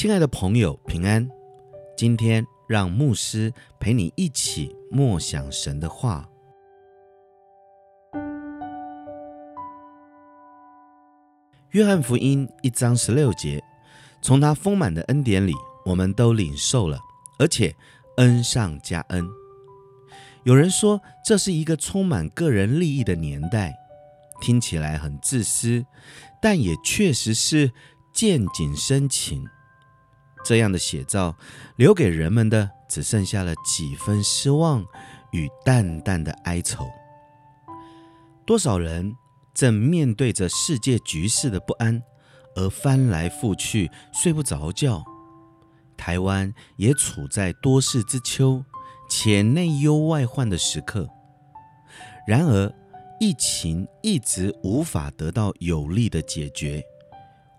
亲爱的朋友，平安。今天让牧师陪你一起默想神的话。约翰福音一章十六节，从他丰满的恩典里，我们都领受了，而且恩上加恩。有人说这是一个充满个人利益的年代，听起来很自私，但也确实是见景生情。这样的写照，留给人们的只剩下了几分失望与淡淡的哀愁。多少人正面对着世界局势的不安而翻来覆去睡不着觉？台湾也处在多事之秋且内忧外患的时刻。然而，疫情一直无法得到有力的解决。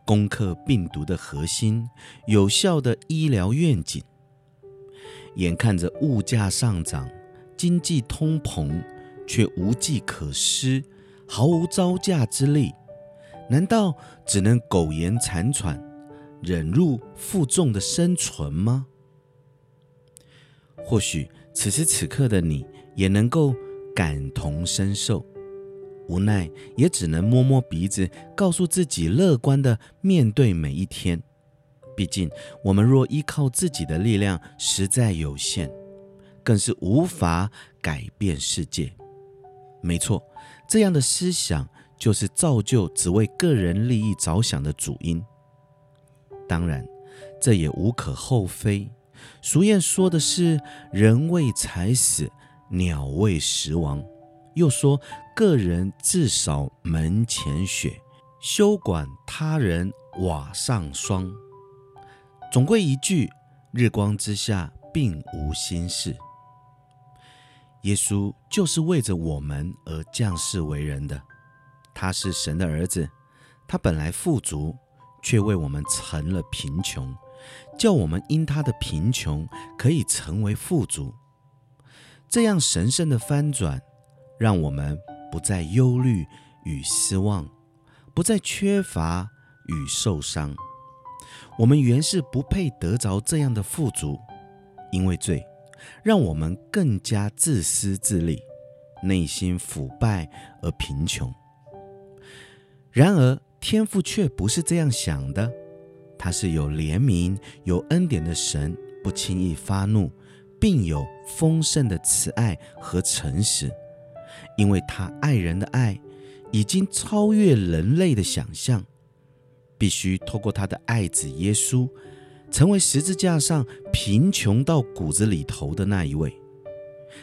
攻克病毒的核心，有效的医疗愿景。眼看着物价上涨，经济通膨，却无计可施，毫无招架之力。难道只能苟延残喘，忍辱负重的生存吗？或许此时此刻的你，也能够感同身受。无奈，也只能摸摸鼻子，告诉自己乐观的面对每一天。毕竟，我们若依靠自己的力量，实在有限，更是无法改变世界。没错，这样的思想就是造就只为个人利益着想的主因。当然，这也无可厚非。俗谚说的是“人为财死，鸟为食亡”。又说：“个人自扫门前雪，休管他人瓦上霜。”总归一句，日光之下并无新事。耶稣就是为着我们而降世为人的，他是神的儿子，他本来富足，却为我们成了贫穷，叫我们因他的贫穷可以成为富足。这样神圣的翻转。让我们不再忧虑与失望，不再缺乏与受伤。我们原是不配得着这样的富足，因为罪，让我们更加自私自利，内心腐败而贫穷。然而，天父却不是这样想的，他是有怜悯、有恩典的神，不轻易发怒，并有丰盛的慈爱和诚实。因为他爱人的爱已经超越人类的想象，必须透过他的爱子耶稣，成为十字架上贫穷到骨子里头的那一位，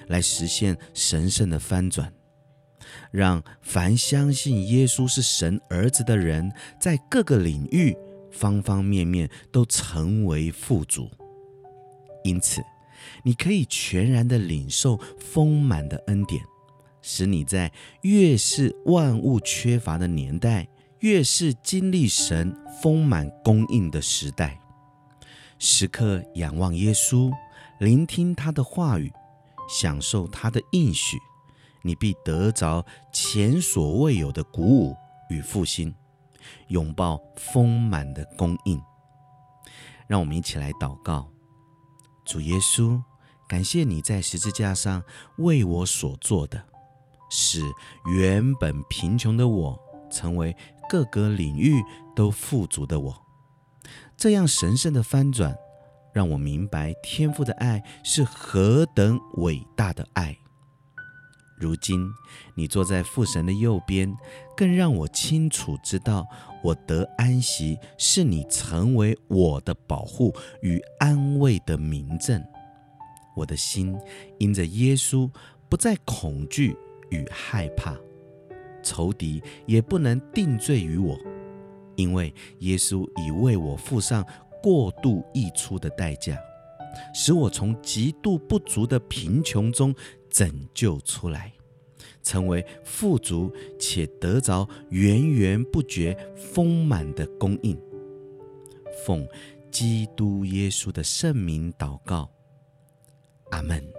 来实现神圣的翻转，让凡相信耶稣是神儿子的人，在各个领域、方方面面都成为富足。因此，你可以全然的领受丰满的恩典。使你在越是万物缺乏的年代，越是经历神丰满供应的时代，时刻仰望耶稣，聆听他的话语，享受他的应许，你必得着前所未有的鼓舞与复兴，拥抱丰满的供应。让我们一起来祷告：主耶稣，感谢你在十字架上为我所做的。使原本贫穷的我成为各个领域都富足的我，这样神圣的翻转，让我明白天父的爱是何等伟大的爱。如今你坐在父神的右边，更让我清楚知道，我得安息是你成为我的保护与安慰的明证。我的心因着耶稣不再恐惧。与害怕，仇敌也不能定罪于我，因为耶稣已为我付上过度溢出的代价，使我从极度不足的贫穷中拯救出来，成为富足且得着源源不绝丰满的供应。奉基督耶稣的圣名祷告，阿门。